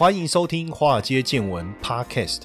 欢迎收听《华尔街见闻》Podcast。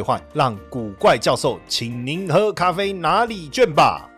兑换，让古怪教授请您喝咖啡拿礼券吧。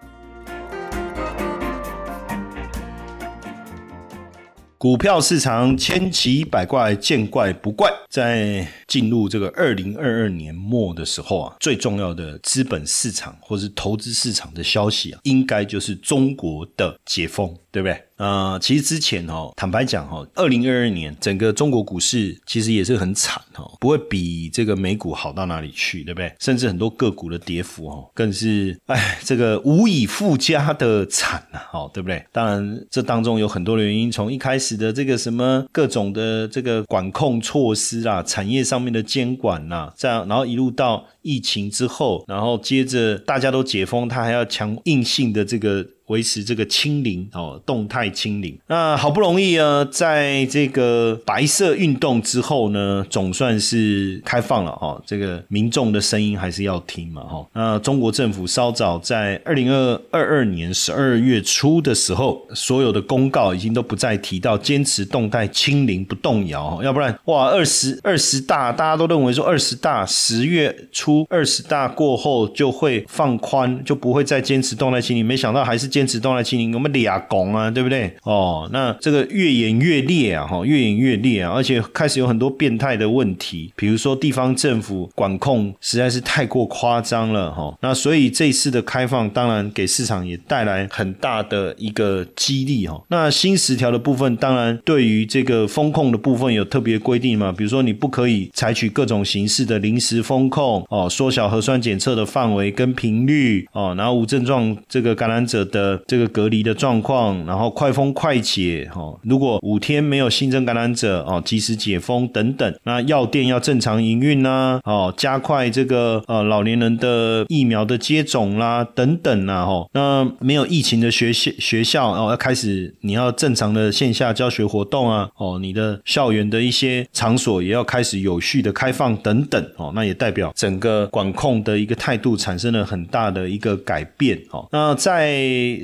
股票市场千奇百怪，见怪不怪。在进入这个二零二二年末的时候啊，最重要的资本市场或是投资市场的消息啊，应该就是中国的解封，对不对？呃，其实之前哦，坦白讲哦，二零二二年整个中国股市其实也是很惨哦，不会比这个美股好到哪里去，对不对？甚至很多个股的跌幅哦，更是哎，这个无以复加的惨呐，哦，对不对？当然，这当中有很多的原因，从一开始的这个什么各种的这个管控措施啊，产业上面的监管呐，这样，然后一路到疫情之后，然后接着大家都解封，他还要强硬性的这个。维持这个清零哦，动态清零。那好不容易呢，在这个白色运动之后呢，总算是开放了哦。这个民众的声音还是要听嘛哈。那中国政府稍早在二零二二二年十二月初的时候，所有的公告已经都不再提到坚持动态清零不动摇，要不然哇，二十二十大大家都认为说二十大十月初二十大过后就会放宽，就不会再坚持动态清零，没想到还是坚。坚持动态清零，我们俩拱啊，对不对？哦，那这个越演越烈啊，哈，越演越烈啊，而且开始有很多变态的问题，比如说地方政府管控实在是太过夸张了，哈。那所以这次的开放，当然给市场也带来很大的一个激励，哈。那新十条的部分，当然对于这个风控的部分有特别规定嘛，比如说你不可以采取各种形式的临时风控，哦，缩小核酸检测的范围跟频率，哦，然后无症状这个感染者的。这个隔离的状况，然后快封快解，哈，如果五天没有新增感染者，哦，及时解封等等，那药店要正常营运啦，哦，加快这个呃老年人的疫苗的接种啦，等等啊，哈，那没有疫情的学校学校哦，要开始你要正常的线下教学活动啊，哦，你的校园的一些场所也要开始有序的开放等等，哦，那也代表整个管控的一个态度产生了很大的一个改变，哦，那在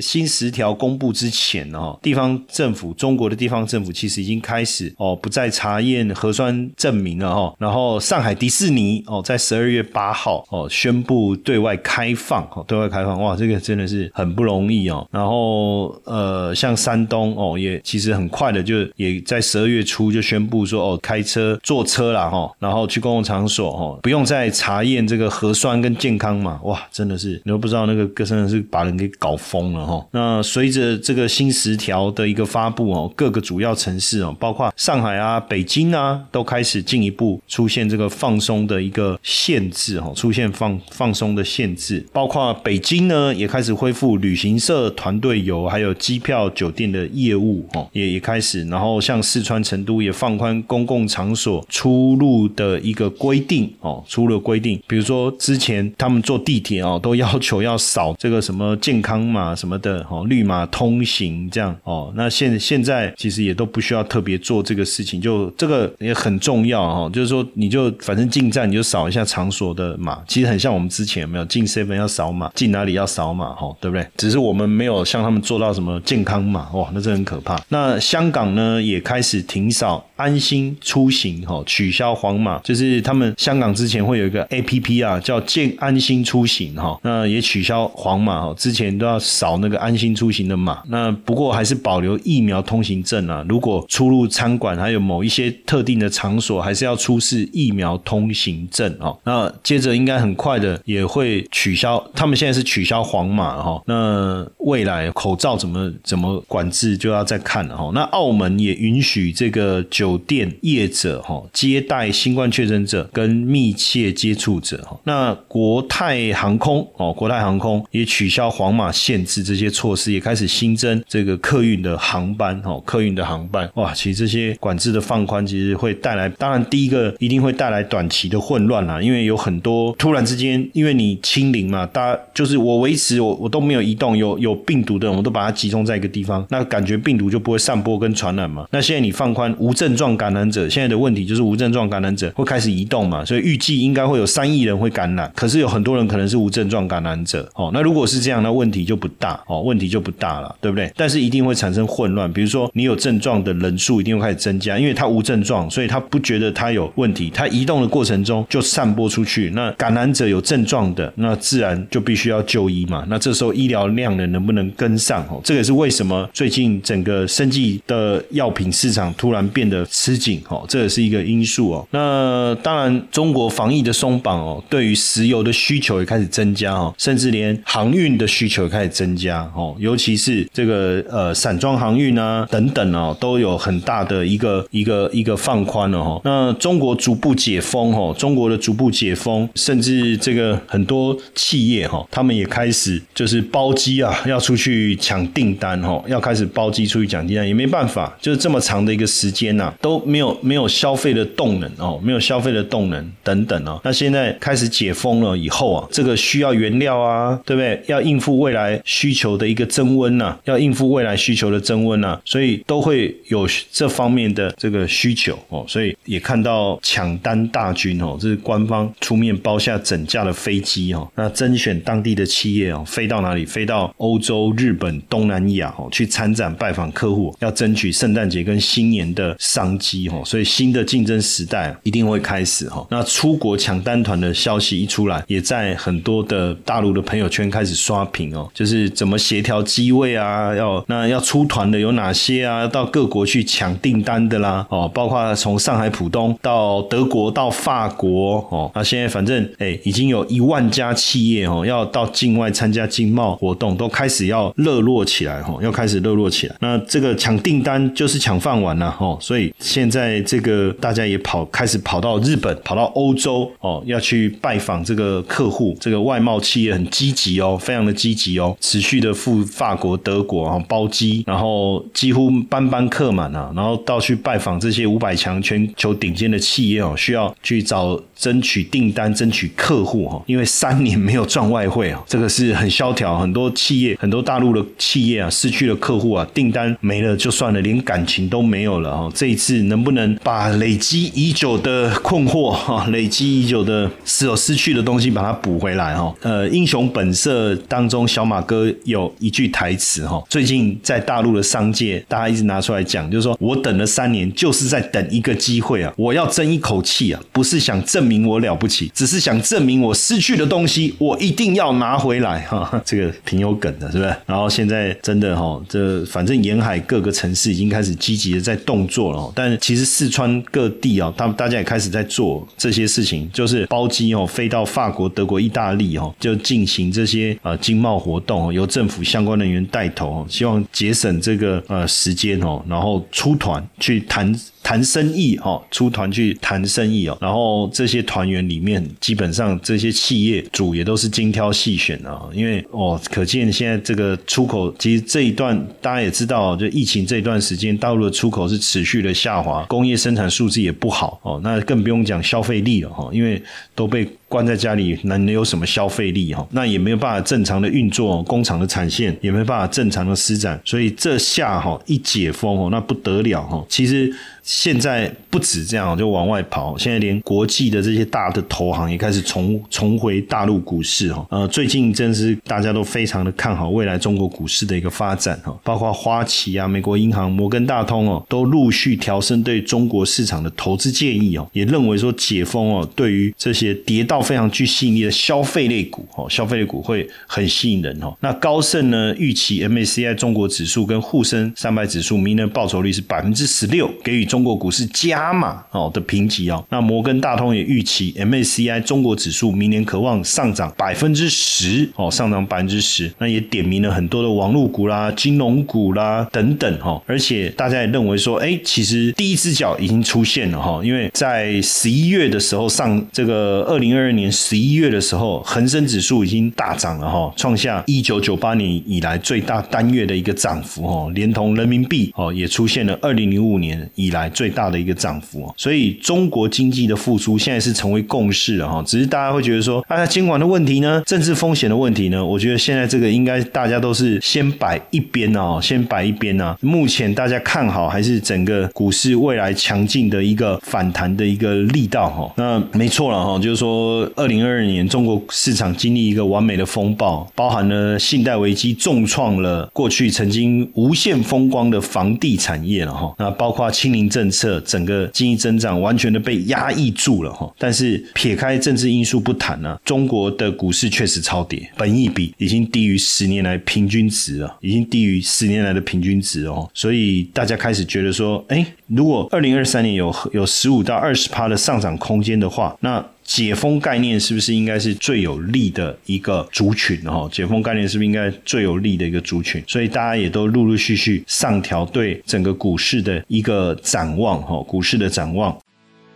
新十条公布之前哦，地方政府中国的地方政府其实已经开始哦，不再查验核酸证明了哈。然后上海迪士尼哦，在十二月八号哦宣布对外开放哦，对外开放哇，这个真的是很不容易哦。然后呃，像山东哦，也其实很快的就也在十二月初就宣布说哦，开车坐车了哈，然后去公共场所哈，不用再查验这个核酸跟健康嘛，哇，真的是你都不知道那个真的是把人给搞疯了。哦，那随着这个新十条的一个发布哦，各个主要城市哦，包括上海啊、北京啊，都开始进一步出现这个放松的一个限制哦，出现放放松的限制，包括北京呢也开始恢复旅行社团队游，还有机票、酒店的业务哦，也也开始，然后像四川成都也放宽公共场所出入的一个规定哦，出了规定，比如说之前他们坐地铁哦，都要求要扫这个什么健康码什么。什么的哦，绿码通行这样哦，那现现在其实也都不需要特别做这个事情，就这个也很重要哈，就是说你就反正进站你就扫一下场所的码，其实很像我们之前有没有进 seven 要扫码，进哪里要扫码哈，对不对？只是我们没有像他们做到什么健康码哇，那这很可怕。那香港呢也开始停扫安心出行哈，取消黄码，就是他们香港之前会有一个 A P P 啊，叫健安心出行哈，那也取消黄码哈，之前都要扫那。个安心出行的码，那不过还是保留疫苗通行证啊。如果出入餐馆还有某一些特定的场所，还是要出示疫苗通行证哦。那接着应该很快的也会取消，他们现在是取消黄码哈。那未来口罩怎么怎么管制就要再看了哈。那澳门也允许这个酒店业者哈接待新冠确诊者跟密切接触者哈。那国泰航空哦，国泰航空也取消黄码限制。这些措施，也开始新增这个客运的航班哦，客运的航班哇，其实这些管制的放宽，其实会带来，当然第一个一定会带来短期的混乱啦，因为有很多突然之间，因为你清零嘛，大家就是我维持我我都没有移动，有有病毒的，我都把它集中在一个地方，那感觉病毒就不会散播跟传染嘛。那现在你放宽无症状感染者，现在的问题就是无症状感染者会开始移动嘛，所以预计应该会有三亿人会感染，可是有很多人可能是无症状感染者哦。那如果是这样，那问题就不大哦，问题就不大了，对不对？但是一定会产生混乱，比如说你有症状的人数一定会开始增加，因为他无症状，所以他不觉得他有问题，他移动的过程中就散播出去。那感染者有症状的，那自然就必须要就医嘛。那这时候医疗量呢能不能跟上？哦，这也是为什么最近整个生计的药品市场突然变得吃紧哦，这也是一个因素哦。那当然，中国防疫的松绑哦，对于石油的需求也开始增加哦，甚至连航运的需求也开始增加哦，尤其是这个呃散装航运啊等等哦，都有很大的一个一个一个放宽了哈。那中国逐步解封哦，中国的逐步解封，甚至这个很多企业哈，他们也开始就是包机啊，要出去抢订单哈，要开始包机出去抢订单，也没办法，就是这么长的一个时间呐，都没有没有消费的动能哦，没有消费的动能等等哦。那现在开始解封了以后啊，这个需要原料啊，对不对？要应付未来需求的一个增温呐，要应付未来需求的增温呐，所以都会有这方面的这个需求哦，所以也看到抢单大军哦，这是官方出面包下整架的飞机哦，那甄选当地的企业哦，飞到哪里？飞到欧洲、日本、东南亚哦，去参展拜访客户，要争取圣诞节跟新年的商机哦，所以新的竞争时代一定会开始哈。那出国抢单团的消息一出来，也在很多的大陆的朋友圈开始刷屏哦，就是怎么协调机位啊，要那要出团的有哪些啊？到各国去抢订单的啦，哦，包括从上海浦东到德国到法国哦，那现在反正哎，已经有一万家企业哦，要到境外参加经贸活动，都开始要热络起来哦，要开始热络起来。那这个抢订单就是抢饭碗了哦，所以现在这个大家也跑开始跑到日本，跑到欧洲哦，要去拜访这个客户，这个外贸企业很积极哦，非常的积极哦，持续去的赴法国、德国啊包机，然后几乎班班客满啊，然后到去拜访这些五百强全球顶尖的企业哦，需要去找争取订单、争取客户哈，因为三年没有赚外汇啊，这个是很萧条，很多企业、很多大陆的企业啊，失去了客户啊，订单没了就算了，连感情都没有了哦。这一次能不能把累积已久的困惑哈，累积已久的所失去的东西把它补回来哈？呃，英雄本色当中，小马哥有一句台词哈，最近在大陆的商界，大家一直拿出来讲，就是说我等了三年，就是在等一个机会啊，我要争一口气啊，不是想证明我了不起，只是想证明我失去的东西，我一定要拿回来哈。这个挺有梗的，是不是？然后现在真的哈，这反正沿海各个城市已经开始积极的在动作了，但其实四川各地啊，他们大家也开始在做这些事情，就是包机哦，飞到法国、德国、意大利哦，就进行这些呃经贸活动，有政府相关人员带头，希望节省这个呃时间哦，然后出团去谈。谈生意哦，出团去谈生意哦，然后这些团员里面，基本上这些企业主也都是精挑细选的，因为哦，可见现在这个出口，其实这一段大家也知道，就疫情这一段时间，大陆的出口是持续的下滑，工业生产数字也不好哦，那更不用讲消费力了哈，因为都被。关在家里能有什么消费力哈？那也没有办法正常的运作工厂的产线，也没办法正常的施展。所以这下哈一解封哦，那不得了哈！其实现在不止这样，就往外跑。现在连国际的这些大的投行也开始重重回大陆股市哈。呃，最近真是大家都非常的看好未来中国股市的一个发展哈。包括花旗啊、美国银行、摩根大通哦，都陆续调升对中国市场的投资建议哦，也认为说解封哦，对于这些跌到非常具吸引力的消费类股哦，消费类股会很吸引人哦。那高盛呢预期 MACI 中国指数跟沪深三百指数明年报酬率是百分之十六，给予中中国股市加码哦的评级哦。那摩根大通也预期 MACI 中国指数明年渴望上涨百分之十哦，上涨百分之十。那也点名了很多的网络股啦、金融股啦等等哈。而且大家也认为说，哎，其实第一只脚已经出现了哈，因为在十一月的时候上这个二零二二年十一月的时候，恒生指数已经大涨了哈，创下一九九八年以来最大单月的一个涨幅哦，连同人民币哦也出现了二零零五年以来最大的一个涨幅。所以中国经济的复苏现在是成为共识了哈，只是大家会觉得说，啊，监管的问题呢，政治风险的问题呢，我觉得现在这个应该大家都是先摆一边哦，先摆一边啊。目前大家看好还是整个股市未来强劲的一个反弹的一个力道哈。那没错了哈，就是说二零二二年中国市场经历一个完美的风暴，包含了信贷危机重创了过去曾经无限风光的房地产业了哈。那包括清零政策，整个经济增长完全的被压抑住了哈。但是撇开政治因素不谈呢，中国的股市确实超跌，本益比已经低于十年来平均值了，已经低于十年来的平均值哦。所以大家开始觉得说，哎，如果二零二三年有有十五到二十趴的上涨空间的话，那解封概念是不是应该是最有利的一个族群？哈，解封概念是不是应该最有利的一个族群？所以大家也都陆陆续续上调对整个股市的一个展望，哈，股市的展望。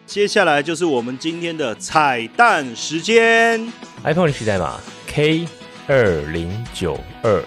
接下来就是我们今天的彩蛋时间，iPhone 历史代码 K 二零九二。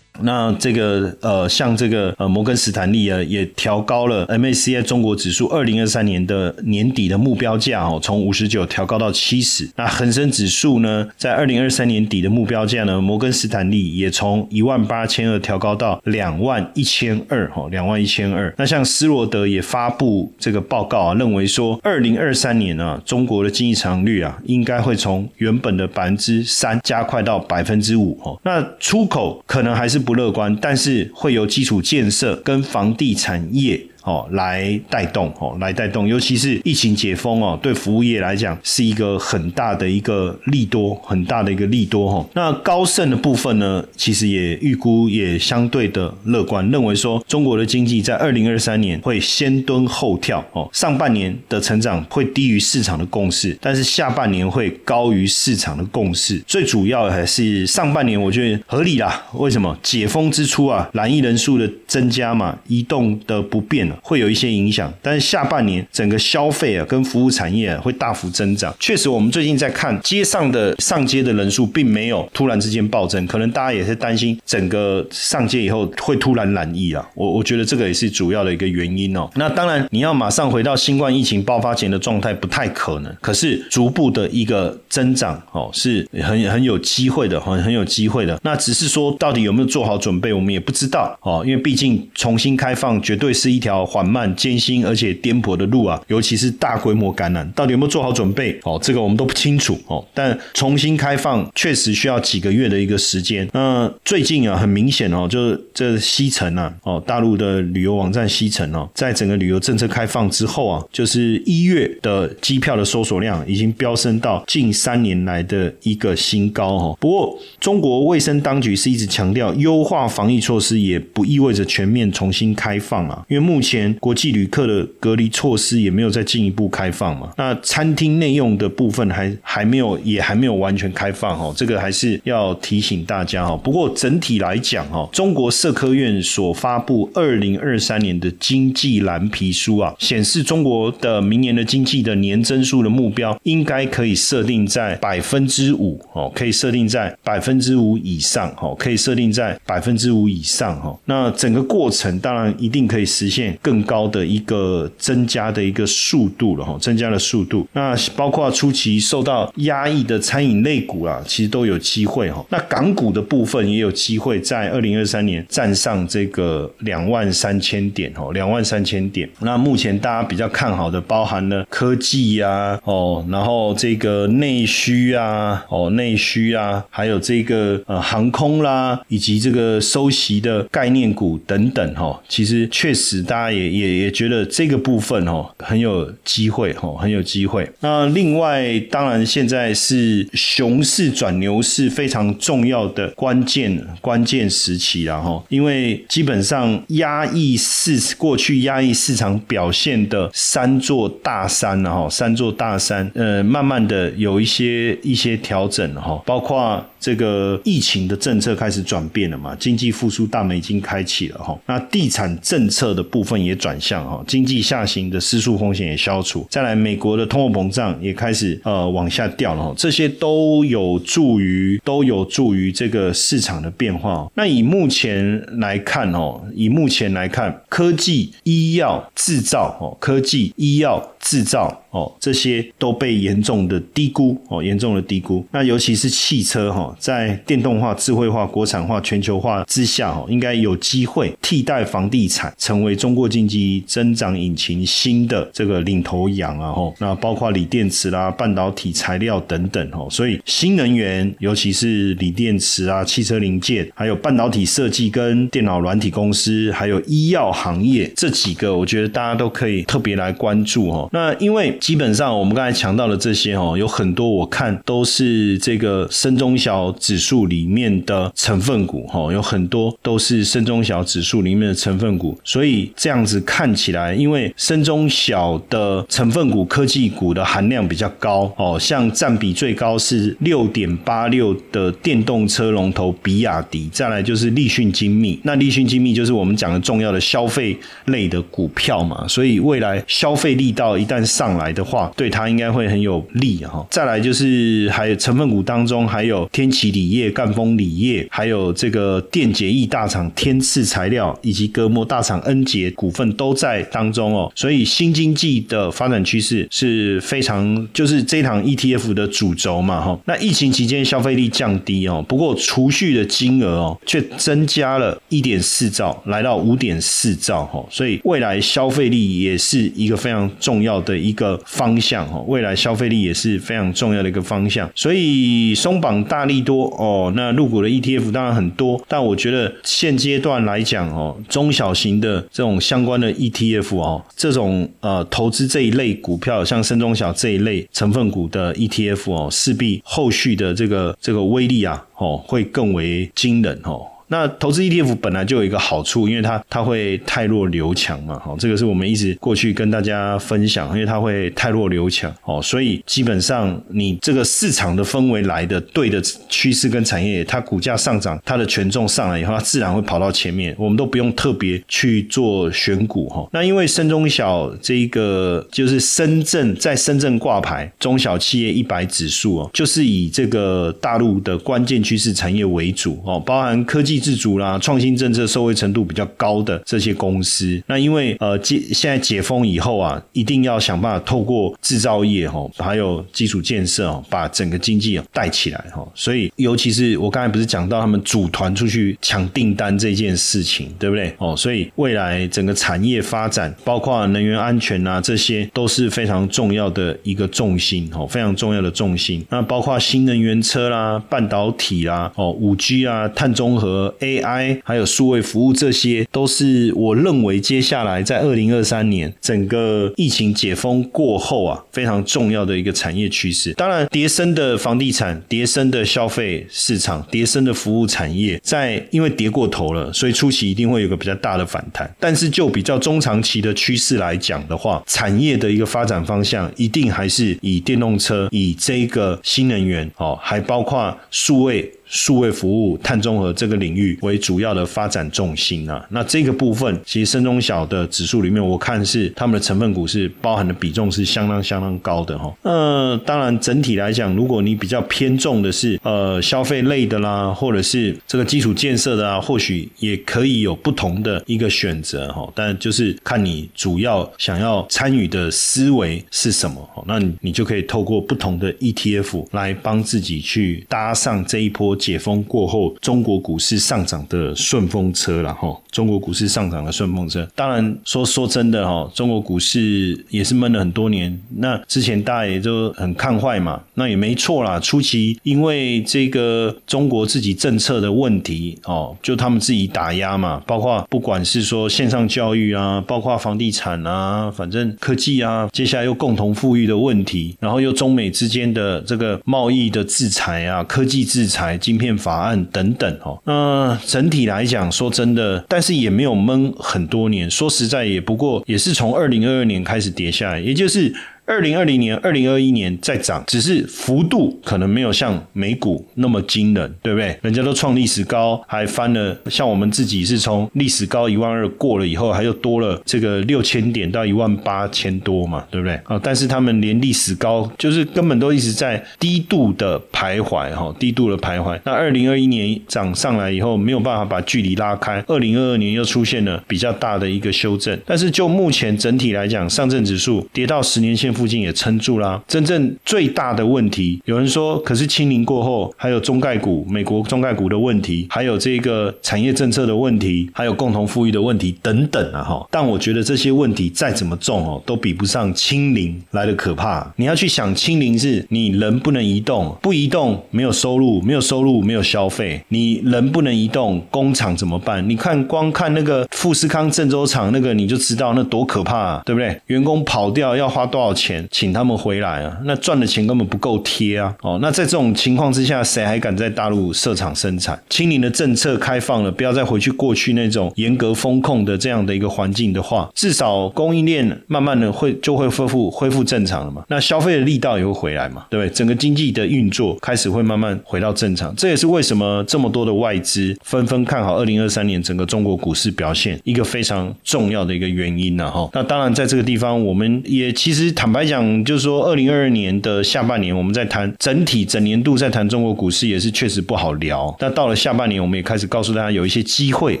那这个呃，像这个呃，摩根斯坦利啊，也调高了 MACI 中国指数二零二三年的年底的目标价哦，从五十九调高到七十。那恒生指数呢，在二零二三年底的目标价呢，摩根斯坦利也从一万八千二调高到两万一千二哈，两万一千二。那像斯罗德也发布这个报告啊，认为说二零二三年呢，中国的经济成长率啊，应该会从原本的百分之三加快到百分之五哦。那出口可能还是。不不乐观，但是会有基础建设跟房地产业。哦，来带动哦，来带动，尤其是疫情解封哦，对服务业来讲是一个很大的一个利多，很大的一个利多哈。那高盛的部分呢，其实也预估也相对的乐观，认为说中国的经济在二零二三年会先蹲后跳哦，上半年的成长会低于市场的共识，但是下半年会高于市场的共识。最主要还是上半年我觉得合理啦，为什么？解封之初啊，染疫人数的增加嘛，移动的不便。会有一些影响，但是下半年整个消费啊跟服务产业啊会大幅增长。确实，我们最近在看街上的上街的人数，并没有突然之间暴增，可能大家也是担心整个上街以后会突然染疫啊。我我觉得这个也是主要的一个原因哦。那当然，你要马上回到新冠疫情爆发前的状态不太可能，可是逐步的一个增长哦是很很有机会的，很很有机会的。那只是说到底有没有做好准备，我们也不知道哦，因为毕竟重新开放绝对是一条。缓慢、艰辛而且颠簸的路啊，尤其是大规模感染，到底有没有做好准备？哦，这个我们都不清楚哦。但重新开放确实需要几个月的一个时间。那最近啊，很明显哦，就是这西城啊，哦，大陆的旅游网站西城哦，在整个旅游政策开放之后啊，就是一月的机票的搜索量已经飙升到近三年来的一个新高哦。不过，中国卫生当局是一直强调，优化防疫措施也不意味着全面重新开放啊，因为目前。前国际旅客的隔离措施也没有再进一步开放嘛？那餐厅内用的部分还还没有，也还没有完全开放哦。这个还是要提醒大家哦。不过整体来讲哦，中国社科院所发布二零二三年的经济蓝皮书啊，显示中国的明年的经济的年增速的目标应该可以设定在百分之五哦，可以设定在百分之五以上哦，可以设定在百分之五以上哈。那整个过程当然一定可以实现。更高的一个增加的一个速度了哈，增加的速度。那包括初期受到压抑的餐饮类股啊，其实都有机会哈。那港股的部分也有机会在二零二三年站上这个两万三千点哦，两万三千点。那目前大家比较看好的，包含了科技呀哦，然后这个内需啊哦，内需啊，还有这个呃航空啦，以及这个收息的概念股等等哈。其实确实大家。也也也觉得这个部分哦很有机会哦，很有机会。那另外，当然现在是熊市转牛市非常重要的关键关键时期了哈，因为基本上压抑市过去压抑市场表现的三座大山了哈，三座大山呃，慢慢的有一些一些调整哈，包括。这个疫情的政策开始转变了嘛？经济复苏大门已经开启了哈。那地产政策的部分也转向哈，经济下行的失速风险也消除。再来，美国的通货膨胀也开始呃往下掉了哈。这些都有助于都有助于这个市场的变化。那以目前来看哦，以目前来看，科技、医药、制造哦，科技、医药、制造哦，这些都被严重的低估哦，严重的低估。那尤其是汽车哈。在电动化、智慧化、国产化、全球化之下，哈，应该有机会替代房地产，成为中国经济增长引擎新的这个领头羊啊！哈，那包括锂电池啦、半导体材料等等，哈，所以新能源，尤其是锂电池啊、汽车零件，还有半导体设计跟电脑软体公司，还有医药行业这几个，我觉得大家都可以特别来关注哈。那因为基本上我们刚才强调的这些，哦，有很多我看都是这个深中小。指数里面的成分股，哈，有很多都是深中小指数里面的成分股，所以这样子看起来，因为深中小的成分股科技股的含量比较高，哦，像占比最高是六点八六的电动车龙头比亚迪，再来就是立讯精密，那立讯精密就是我们讲的重要的消费类的股票嘛，所以未来消费力道一旦上来的话，对它应该会很有利哈。再来就是还有成分股当中还有天。齐锂业、赣锋锂业，还有这个电解液大厂天赐材料，以及隔膜大厂恩捷股份都在当中哦。所以新经济的发展趋势是非常，就是这场 ETF 的主轴嘛哈。那疫情期间消费力降低哦，不过储蓄的金额哦却增加了一点四兆，来到五点四兆哈。所以未来消费力也是一个非常重要的一个方向哈。未来消费力也是非常重要的一个方向，所以松绑大力。多哦，那入股的 ETF 当然很多，但我觉得现阶段来讲哦，中小型的这种相关的 ETF 哦，这种呃投资这一类股票，像深中小这一类成分股的 ETF 哦，势必后续的这个这个威力啊，哦会更为惊人哦。那投资 ETF 本来就有一个好处，因为它它会太弱留强嘛，好，这个是我们一直过去跟大家分享，因为它会太弱留强，哦，所以基本上你这个市场的氛围来的对的趋势跟产业，它股价上涨，它的权重上来以后，它自然会跑到前面，我们都不用特别去做选股哈。那因为深中小这一个就是深圳在深圳挂牌中小企业一百指数哦，就是以这个大陆的关键趋势产业为主哦，包含科技。自主啦，创新政策受惠程度比较高的这些公司，那因为呃解现在解封以后啊，一定要想办法透过制造业哈，还有基础建设哦，把整个经济带起来哈。所以尤其是我刚才不是讲到他们组团出去抢订单这件事情，对不对？哦，所以未来整个产业发展，包括能源安全啊，这些都是非常重要的一个重心哦，非常重要的重心。那包括新能源车啦、半导体啦、哦五 G 啊、碳中和。AI 还有数位服务，这些都是我认为接下来在二零二三年整个疫情解封过后啊，非常重要的一个产业趋势。当然，叠升的房地产、叠升的消费市场、叠升的服务产业，在因为跌过头了，所以初期一定会有个比较大的反弹。但是就比较中长期的趋势来讲的话，产业的一个发展方向一定还是以电动车、以这个新能源哦，还包括数位。数位服务、碳中和这个领域为主要的发展重心啊，那这个部分其实深中小的指数里面，我看是他们的成分股是包含的比重是相当相当高的哈。那当然整体来讲，如果你比较偏重的是呃消费类的啦，或者是这个基础建设的啊，或许也可以有不同的一个选择哈。但就是看你主要想要参与的思维是什么，那你你就可以透过不同的 ETF 来帮自己去搭上这一波。解封过后，中国股市上涨的顺风车了哈。中国股市上涨的顺风车，当然说说真的哈，中国股市也是闷了很多年。那之前大家也就很看坏嘛，那也没错啦。初期因为这个中国自己政策的问题哦，就他们自己打压嘛，包括不管是说线上教育啊，包括房地产啊，反正科技啊，接下来又共同富裕的问题，然后又中美之间的这个贸易的制裁啊，科技制裁、芯片法案等等哦。那整体来讲，说真的，但是也没有闷很多年。说实在，也不过也是从二零二二年开始跌下来，也就是。二零二零年、二零二一年在涨，只是幅度可能没有像美股那么惊人，对不对？人家都创历史高，还翻了。像我们自己是从历史高一万二过了以后，还又多了这个六千点到一万八千多嘛，对不对？啊，但是他们连历史高就是根本都一直在低度的徘徊，哈，低度的徘徊。那二零二一年涨上来以后，没有办法把距离拉开。二零二二年又出现了比较大的一个修正，但是就目前整体来讲，上证指数跌到十年线。附近也撑住啦。真正最大的问题，有人说，可是清零过后，还有中概股、美国中概股的问题，还有这个产业政策的问题，还有共同富裕的问题等等啊！哈，但我觉得这些问题再怎么重哦，都比不上清零来的可怕。你要去想，清零是你人不能移动，不移动没有收入，没有收入没有消费，你人不能移动，工厂怎么办？你看，光看那个富士康郑州厂那个，你就知道那多可怕，啊，对不对？员工跑掉要花多少钱？钱请他们回来啊，那赚的钱根本不够贴啊！哦，那在这种情况之下，谁还敢在大陆设厂生产？清零的政策开放了，不要再回去过去那种严格风控的这样的一个环境的话，至少供应链慢慢的会就会恢复恢复正常了嘛。那消费的力道也会回来嘛，对不对？整个经济的运作开始会慢慢回到正常。这也是为什么这么多的外资纷纷看好二零二三年整个中国股市表现一个非常重要的一个原因呢？哈，那当然在这个地方，我们也其实坦坦白。讲，就是说，二零二二年的下半年，我们在谈整体整年度，在谈中国股市也是确实不好聊。那到了下半年，我们也开始告诉大家有一些机会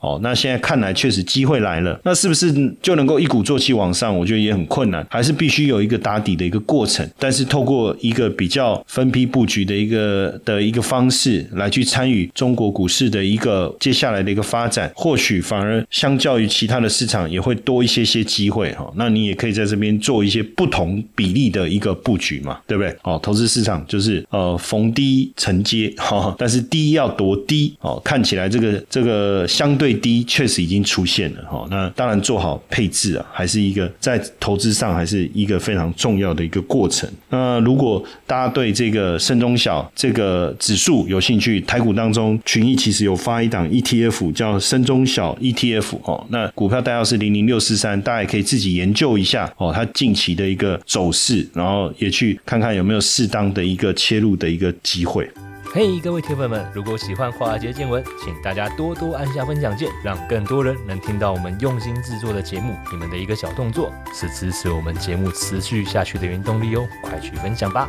哦。那现在看来，确实机会来了。那是不是就能够一鼓作气往上？我觉得也很困难，还是必须有一个打底的一个过程。但是透过一个比较分批布局的一个的一个方式来去参与中国股市的一个接下来的一个发展，或许反而相较于其他的市场也会多一些些机会哈。那你也可以在这边做一些不同。比例的一个布局嘛，对不对？哦，投资市场就是呃逢低承接 哈，但是低要多低哦？看起来这个这个相对低确实已经出现了哈。那当然做好配置啊，还是一个在投资上还是一个非常重要的一个过程。那如果大家对这个深中小这个指数有兴趣，台股当中群益其实有发一档 ETF 叫深中小 ETF 哦。那股票代号是零零六四三，大家也可以自己研究一下哦。它近期的一个。走势，然后也去看看有没有适当的一个切入的一个机会。嘿，各位铁粉们，如果喜欢华尔街见闻，请大家多多按下分享键，让更多人能听到我们用心制作的节目。你们的一个小动作，是支持我们节目持续下去的原动力哦，快去分享吧！